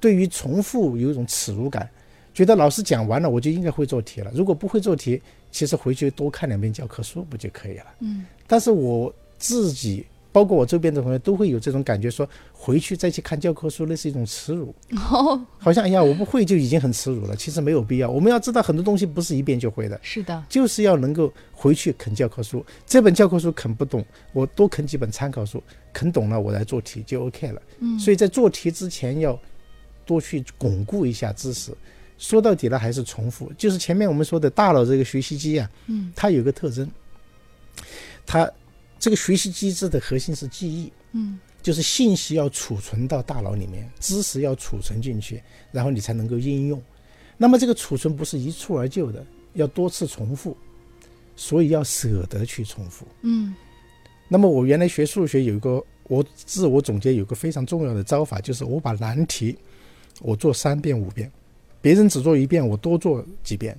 对于重复有一种耻辱感，觉得老师讲完了我就应该会做题了，如果不会做题，其实回去多看两遍教科书不就可以了？嗯。但是我自己，包括我周边的同学，都会有这种感觉，说回去再去看教科书，那是一种耻辱。哦，好像哎呀，我不会就已经很耻辱了，其实没有必要。我们要知道很多东西不是一遍就会的，是的，就是要能够回去啃教科书。这本教科书啃不懂，我多啃几本参考书，啃懂了我来做题就 OK 了。嗯所以在做题之前要多去巩固一下知识。说到底了还是重复，就是前面我们说的大脑这个学习机啊，嗯它有个特征，它这个学习机制的核心是记忆。嗯就是信息要储存到大脑里面，知识要储存进去，然后你才能够应用。那么这个储存不是一蹴而就的，要多次重复，所以要舍得去重复。嗯那么我原来学数学有一个，我自我总结有个非常重要的招法，就是我把难题我做三遍五遍，别人只做一遍，我多做几遍，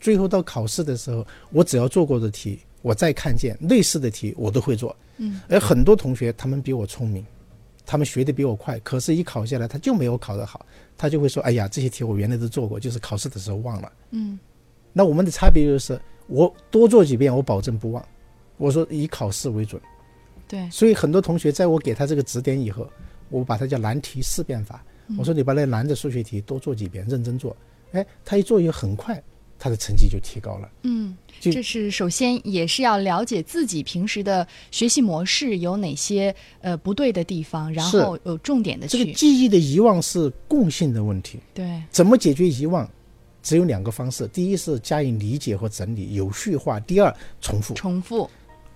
最后到考试的时候，我只要做过的题，我再看见类似的题，我都会做。嗯而很多同学他们比我聪明，他们学的比我快，可是一考下来他就没有考得好，他就会说：“哎呀，这些题我原来都做过，就是考试的时候忘了。嗯”那我们的差别就是，我多做几遍，我保证不忘。我说以考试为准，对，所以很多同学在我给他这个指点以后，我把它叫难题思辨法。我说你把那难的数学题多做几遍，认真做，哎，他一做以后很快，他的成绩就提高了。嗯，这是首先也是要了解自己平时的学习模式有哪些呃不对的地方，然后有重点的去这个记忆的遗忘是共性的问题。对，怎么解决遗忘？只有两个方式：第一是加以理解和整理、有序化；第二，重复。重复，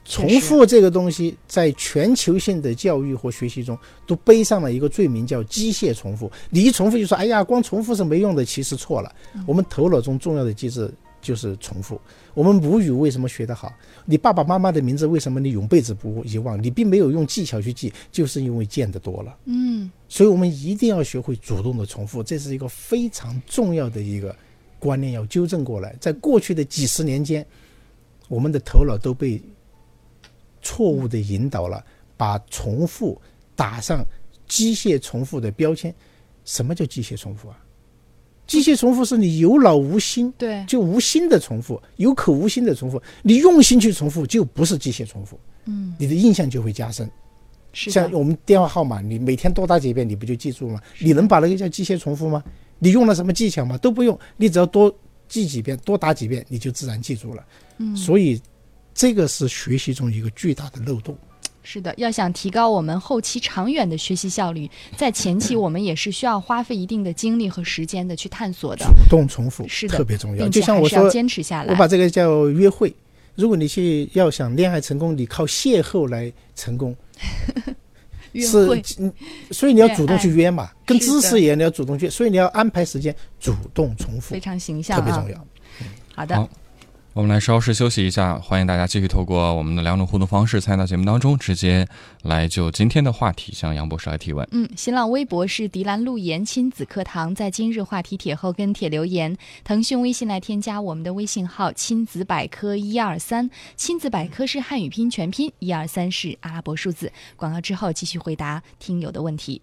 重复这个东西，在全球性的教育和学习中，都背上了一个罪名，叫机械重复。你一重复就说：“哎呀，光重复是没用的。”其实错了。我们头脑中重要的机制就是重复。我们母语为什么学得好？你爸爸妈妈的名字为什么你永辈子不遗忘？你并没有用技巧去记，就是因为见得多了。嗯，所以我们一定要学会主动的重复，这是一个非常重要的一个观念，要纠正过来。在过去的几十年间，我们的头脑都被错误的引导了，把重复打上机械重复的标签。什么叫机械重复啊？机械重复是你有脑无心，对，就无心的重复，有口无心的重复。你用心去重复，就不是机械重复。嗯，你的印象就会加深。是像，我们电话号码，你每天多打几遍，你不就记住吗？你能把那个叫机械重复吗？你用了什么技巧吗？都不用，你只要多记几遍，多打几遍，你就自然记住了。嗯，所以，这个是学习中一个巨大的漏洞。是的，要想提高我们后期长远的学习效率，在前期我们也是需要花费一定的精力和时间的去探索的，主动重复是的特别重要。并就像我说，坚持下来。我把这个叫约会。如果你去要想恋爱成功，你靠邂逅来成功，约是会，嗯，所以你要主动去约嘛，跟知识一样，你要主动去，所以你要安排时间，主动重复非，常形象啊特别重。要。好的，好我们来稍事休息一下，欢迎大家继续透过我们的两种互动方式参与到节目当中，直接来就今天的话题向杨博士来提问。嗯，新浪微博是迪兰路言亲子课堂，在今日话题帖后跟帖留言。腾讯微信来添加我们的微信号“亲子百科一二三”，亲子百科是汉语拼全拼，一二三是阿拉伯数字。广告之后继续回答听友的问题。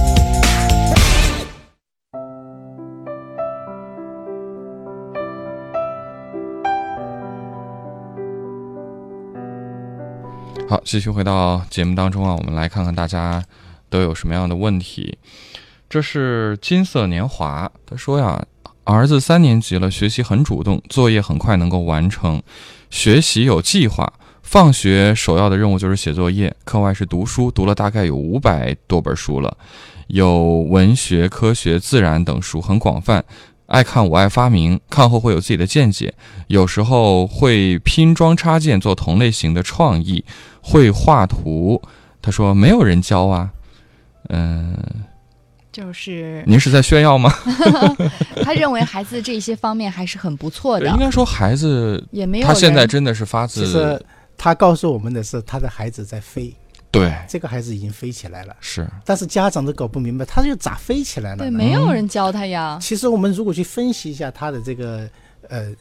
好，继续回到节目当中啊，我们来看看大家都有什么样的问题。这是金色年华，他说呀，儿子三年级了，学习很主动，作业很快能够完成，学习有计划。放学首要的任务就是写作业，课外是读书，读了大概有五百多本书了，有文学、科学、自然等书，很广泛。爱看我爱发明，看后会有自己的见解，有时候会拼装插件做同类型的创意，会画图。他说没有人教啊，嗯、就是您是在炫耀吗？他认为孩子这些方面还是很不错的应，该说孩子也没有他现在真的是发其实自他告诉我们的是，他的孩子在飞，对。这个孩子已经飞起来了，是。但是家长都搞不明白，他又咋飞起来了对，没有人教他呀。其实我们如果去分析一下他的这个呃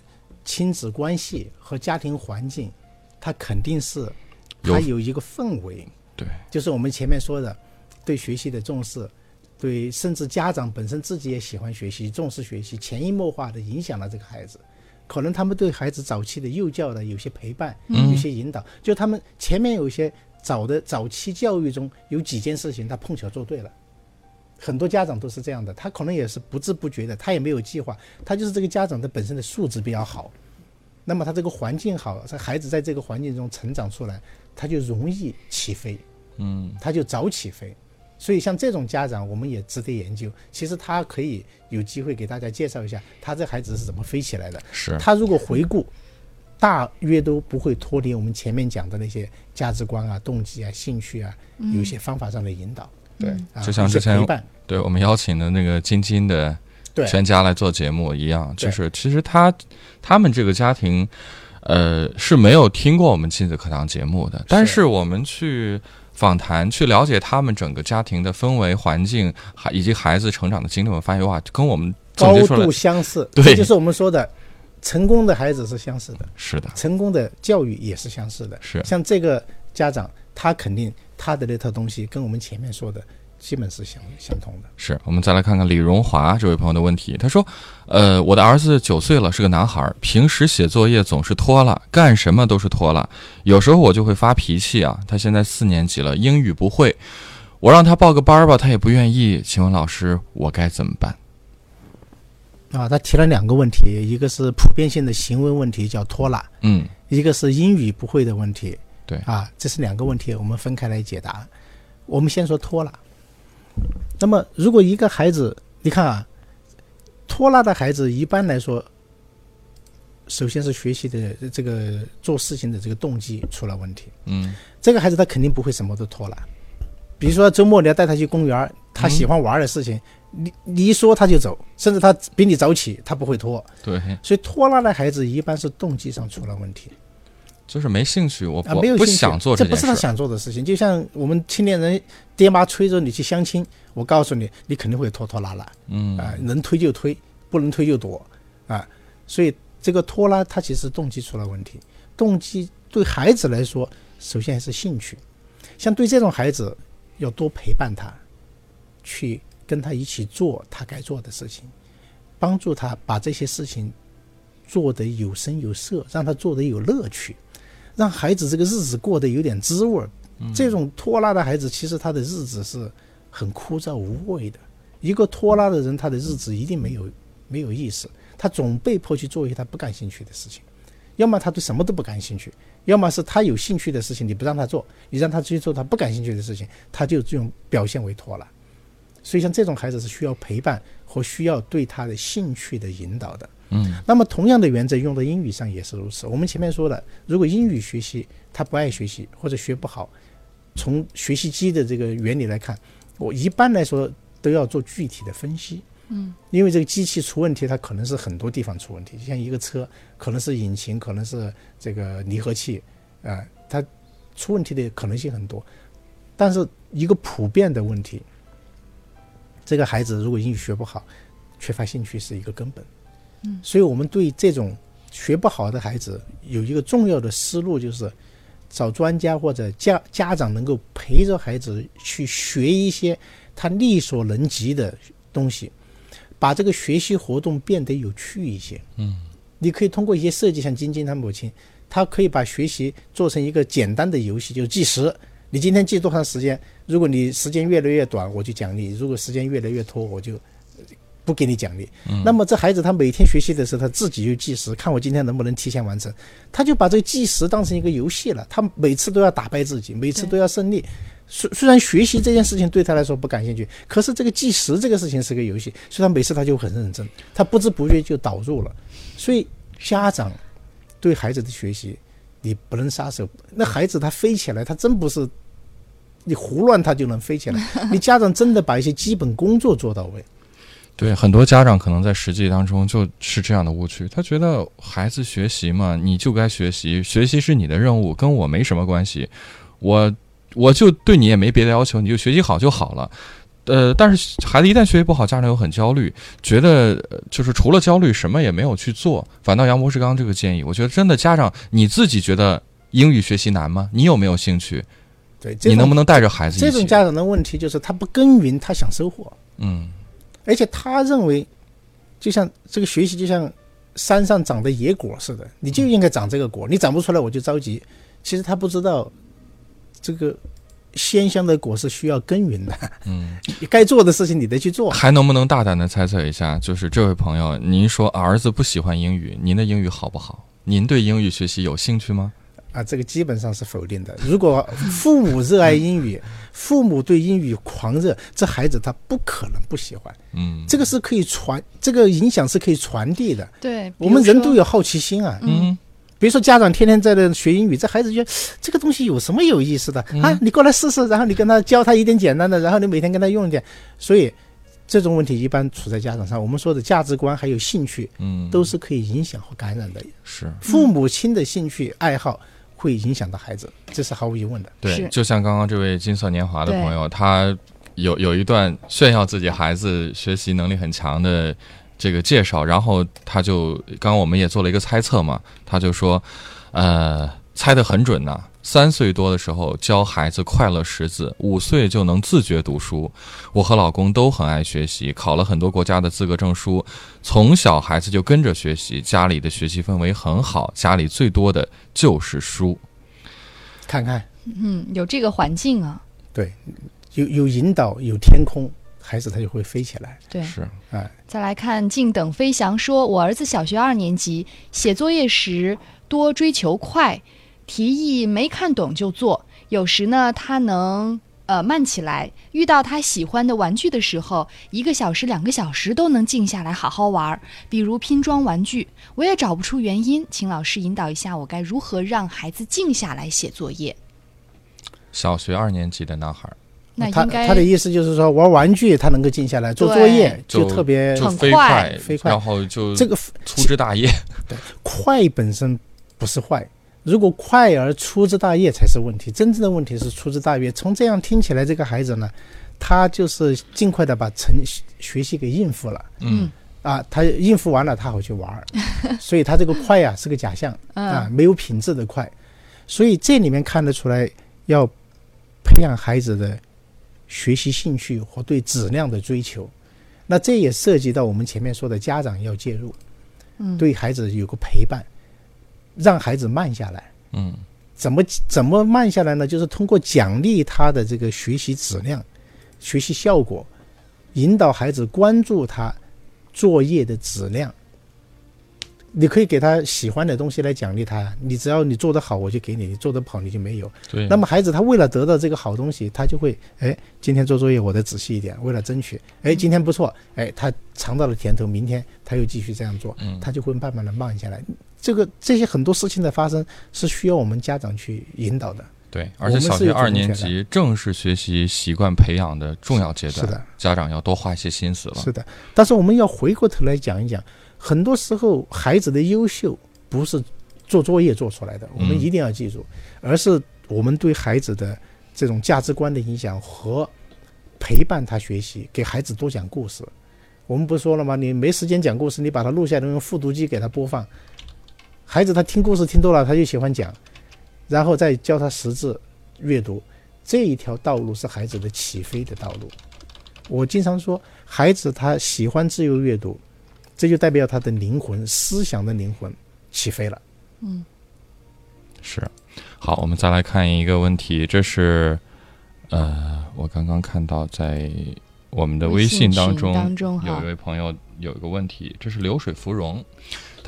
亲子关系和家庭环境，他肯定是他有。一个氛围，对，就是我们前面说的对学习的重视，对甚至家长本身自己也喜欢学习、重视学习，潜移默化的影响了这个孩子。可能他们对孩子早期的幼教的有些陪伴，嗯。有些引导，就他们前面有一些早的早期教育中有几件事情他碰巧做对了。很多家长都是这样的，他可能也是不知不觉的，他也没有计划，他就是这个家长的本身的素质比较好，那么他这个环境好，这孩子在这个环境中成长出来，他就容易起飞，嗯他就早起飞。所以像这种家长，我们也值得研究。其实他可以有机会给大家介绍一下，他这孩子是怎么飞起来的。是他如果回顾，大约都不会脱离我们前面讲的那些价值观啊、动机啊、兴趣啊，有一些方法上的引导。对。啊，就像之前，对我们邀请的那个晶晶的全家来做节目一样，就是其实他他们这个家庭，呃是没有听过我们亲子课堂节目的，但是我们去访谈去了解他们整个家庭的氛围环境，还以及孩子成长的经历，我发现哇，跟我们高结出来度相似，对。这就是我们说的，成功的孩子是相似的，是的，成功的教育也是相似的。是像这个家长，他肯定他的那套东西跟我们前面说的基本是相相同的。是我们再来看看李荣华这位朋友的问题。他说：“呃，我的儿子九岁了，是个男孩儿，平时写作业总是拖拉，干什么都是拖拉。有时候我就会发脾气啊。他现在四年级了，英语不会，我让他报个班儿吧，他也不愿意。请问老师，我该怎么办？啊，他提了两个问题，一个是普遍性的行为问题，叫拖拉；嗯，一个是英语不会的问题。对啊，这是两个问题，我们分开来解答。我们先说拖拉。那么，如果一个孩子，你看啊，拖拉的孩子一般来说，首先是学习的这个做事情的这个动机出了问题。嗯，这个孩子他肯定不会什么都拖拉。比如说周末你要带他去公园，他喜欢玩的事情，你你一说他就走，甚至他比你早起，他不会拖。对，所以拖拉的孩子一般是动机上出了问题就是没兴趣，我啊，没有兴趣想做这不是他。想做的事情。就像我们青年人爹妈催着你去相亲，我告诉你，你肯定会拖拖拉拉嗯啊，能推就推，不能推就躲啊。所以这个拖拉，他其实动机出了问题。动机对孩子来说，首先还是兴趣。像对这种孩子，要多陪伴他，去跟他一起做他该做的事情，帮助他把这些事情做得有声有色，让他做得有乐趣，让孩子这个日子过得有点滋味儿。这种拖拉的孩子，其实他的日子是很枯燥无味的。一个拖拉的人，他的日子一定没有没有意思，他总被迫去做一些他不感兴趣的事情，要么他对什么都不感兴趣，要么是他有兴趣的事情你不让他做，你让他去做他不感兴趣的事情，他就这种表现为拖拉。所以像这种孩子是需要陪伴和需要对他的兴趣的引导的。嗯，那么同样的原则用到英语上也是如此。我们前面说了，如果英语学习他不爱学习或者学不好，从学习机的这个原理来看，我一般来说都要做具体的分析。嗯，因为这个机器出问题，它可能是很多地方出问题，就像一个车，可能是引擎，可能是这个离合器，啊、它出问题的可能性很多。但是一个普遍的问题，这个孩子如果英语学不好，缺乏兴趣是一个根本。嗯，所以我们对这种学不好的孩子有一个重要的思路，就是找专家或者家家长能够陪着孩子去学一些他力所能及的东西，把这个学习活动变得有趣一些。嗯，你可以通过一些设计，像晶晶她母亲，她可以把学习做成一个简单的游戏，就是计时。你今天记多长时间？如果你时间越来越短，我就奖励；如果时间越来越拖，我就不给你奖励。那么这孩子他每天学习的时候，他自己就计时，看我今天能不能提前完成。他就把这个计时当成一个游戏了，他每次都要打败自己，每次都要胜利。虽虽然学习这件事情对他来说不感兴趣，可是这个计时这个事情是个游戏，所以他每次他就很认真，他不知不觉就导入了。所以家长对孩子的学习，你不能撒手。那孩子他飞起来，他真不是你胡乱他就能飞起来。你家长真的把一些基本工作做到位。对，很多家长可能在实际当中就是这样的误区，他觉得孩子学习嘛，你就该学习，学习是你的任务，跟我没什么关系，我我就对你也没别的要求，你就学习好就好了。呃，但是孩子一旦学习不好，家长又很焦虑，觉得呃就是除了焦虑什么也没有去做。反倒杨博士刚刚这个建议，我觉得真的家长你自己觉得英语学习难吗？你有没有兴趣？对，你能不能带着孩子一起？这种家长的问题就是他不耕耘，他想收获，嗯而且他认为，就像这个学习就像山上长的野果似的，你就应该长这个果，你长不出来我就着急。其实他不知道，这个鲜香的果是需要耕耘的，嗯。你 该做的事情你得去做。还能不能大胆的猜测一下？就是这位朋友，您说儿子不喜欢英语，您的英语好不好？您对英语学习有兴趣吗？啊，这个基本上是否定的。如果父母热爱英语，父母对英语狂热，这孩子他不可能不喜欢。嗯这个是可以传，这个影响是可以传递的。对，我们人都有有好奇心啊。嗯比如说家长天天在那学英语，这孩子觉得这个东西有什么有意思的、啊？你过来试试，然后你跟他教他一点简单的，然后你每天跟他用一点。所以这种问题一般处在家长上。我们说的价值观还有兴趣，嗯，都是可以影响和感染的。是父母亲的兴趣爱好会影响到孩子，这是毫无疑问的。对，就像刚刚这位金色年华的朋友，他有有一段炫耀自己孩子学习能力很强的这个介绍，然后他就刚刚我们也做了一个猜测嘛，他就说，呃，猜得很准呐、三岁多的时候教孩子快乐识字，五岁就能自觉读书。我和老公都很爱学习，考了很多国家的资格证书。从小孩子就跟着学习，家里的学习氛围很好，家里最多的就是书。看看，嗯有这个环境啊，对，有有引导，有天空，孩子他就会飞起来。对，是哎，再来看静等飞翔说，我儿子小学二年级，写作业时多追求快，题意没看懂就做，有时呢他能。呃，慢起来。遇到他喜欢的玩具的时候，一个小时、两个小时都能静下来好好玩儿。比如拼装玩具，我也找不出原因，请老师引导一下，我该如何让孩子静下来写作业？小学二年级的男孩那应该他的意思就是说，玩玩具他能够静下来，做作业就特别就飞很快飞快然后就这个粗枝大叶。对快本身不是坏，如果快而粗枝大叶才是问题。真正的问题是粗枝大叶。从这样听起来，这个孩子呢，他就是尽快的把成学习给应付了嗯啊，他应付完了，他好去玩儿，所以他这个快呀、是个假象啊，嗯没有品质的快。所以这里面看得出来，要培养孩子的学习兴趣和对质量的追求。那这也涉及到我们前面说的家长要介入，嗯对孩子有个陪伴，让孩子慢下来。嗯怎么怎么慢下来呢？就是通过奖励他的这个学习质量、学习效果，引导孩子关注他作业的质量。你可以给他喜欢的东西来奖励他呀，你只要你做得好，我就给你；你做得不好，你就没有。对。那么孩子他为了得到这个好东西，他就会哎，今天做作业我得仔细一点，为了争取。哎，今天不错，哎，他尝到了甜头，明天他又继续这样做，嗯他就会慢慢的慢下来。这个这些很多事情的发生是需要我们家长去引导的。对，而且小学二年级正是学习习惯培养的重要阶段，是的，家长要多花一些心思了。是的，但是我们要回过头来讲一讲，很多时候孩子的优秀不是做作业做出来的，我们嗯一定要记住，而是我们对孩子的这种价值观的影响和陪伴他学习，给孩子多讲故事。我们不是说了吗？你没时间讲故事，你把它录下来，用复读机给他播放，孩子他听故事听多了，他就喜欢讲，然后再教他识字、阅读，这一条道路是孩子的起飞的道路。我经常说，孩子他喜欢自由阅读，这就代表他的灵魂、思想的灵魂起飞了。嗯。是，好，我们再来看一个问题，这是呃，我刚刚看到在我们的微信当中，当中有一位朋友有一个问题，这是流水芙蓉，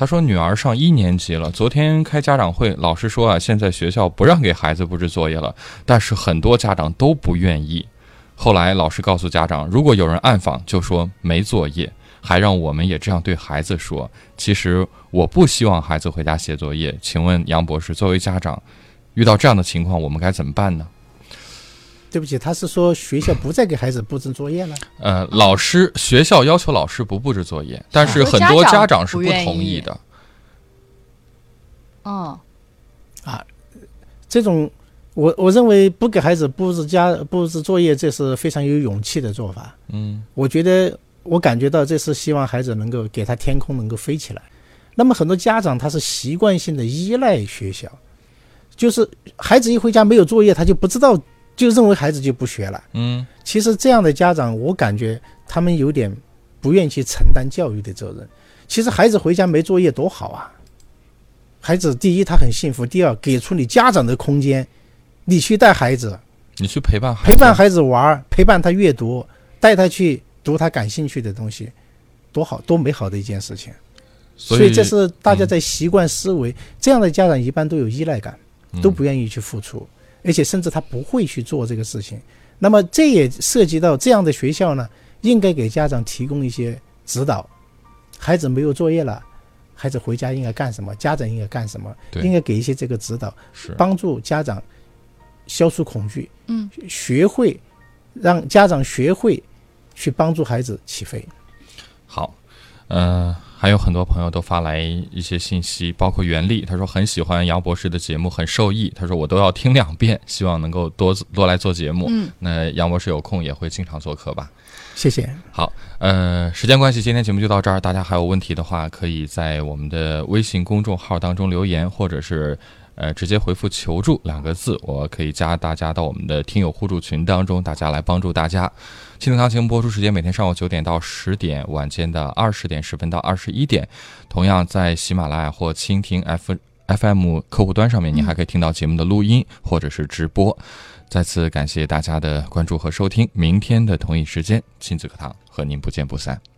他说女儿上一年级了，昨天开家长会，老师说啊，现在学校不让给孩子布置作业了，但是很多家长都不愿意。后来老师告诉家长，如果有人暗访，就说没作业。还让我们也这样对孩子说。其实我不希望孩子回家写作业。请问杨博士，作为家长，遇到这样的情况，我们该怎么办呢？对不起，他是说学校不再给孩子布置作业了。呃，老师学校要求老师不布置作业，但是很多家长是不同意的。哦，啊，这种，我我认为不给孩子布置家布置作业，这是非常有勇气的做法。嗯我觉得，我感觉到这是希望孩子能够给他天空能够飞起来。那么很多家长他是习惯性的依赖学校，就是孩子一回家没有作业，他就不知道，就认为孩子就不学了。嗯其实这样的家长，我感觉他们有点不愿意去承担教育的责任。其实孩子回家没作业多好啊！孩子第一他很幸福，第二给出你家长的空间，你去带孩子，你去陪伴孩子，陪伴孩子玩儿，陪伴他阅读，带他去读他感兴趣的东西，多好多美好的一件事情。所所以这是大家在习惯思维，这样的家长一般都有依赖感，嗯都不愿意去付出，而且甚至他不会去做这个事情。那么这也涉及到这样的学校呢，应该给家长提供一些指导。孩子没有作业了，孩子回家应该干什么？家长应该干什么？应该给一些这个指导，帮助家长消除恐惧，嗯，学会让家长学会去帮助孩子起飞。好，呃，还有很多朋友都发来一些信息，包括袁丽，他说很喜欢杨博士的节目，很受益。他说我都要听两遍，希望能够多多来做节目。嗯，那杨博士有空也会经常做客吧？谢谢。好，呃，时间关系，今天节目就到这儿。大家还有问题的话，可以在我们的微信公众号当中留言，或者是呃直接回复“求助”两个字，我可以加大家到我们的听友互助群当中，大家来帮助大家。亲子堂节目播出时间每天上午九点到十点，晚间的二十点十分到二十一点，同样在喜马拉雅或蜻蜓 F。FM 客户端上面，你还可以听到节目的录音或者是直播。再次感谢大家的关注和收听，明天的同一时间，亲子课堂和您不见不散。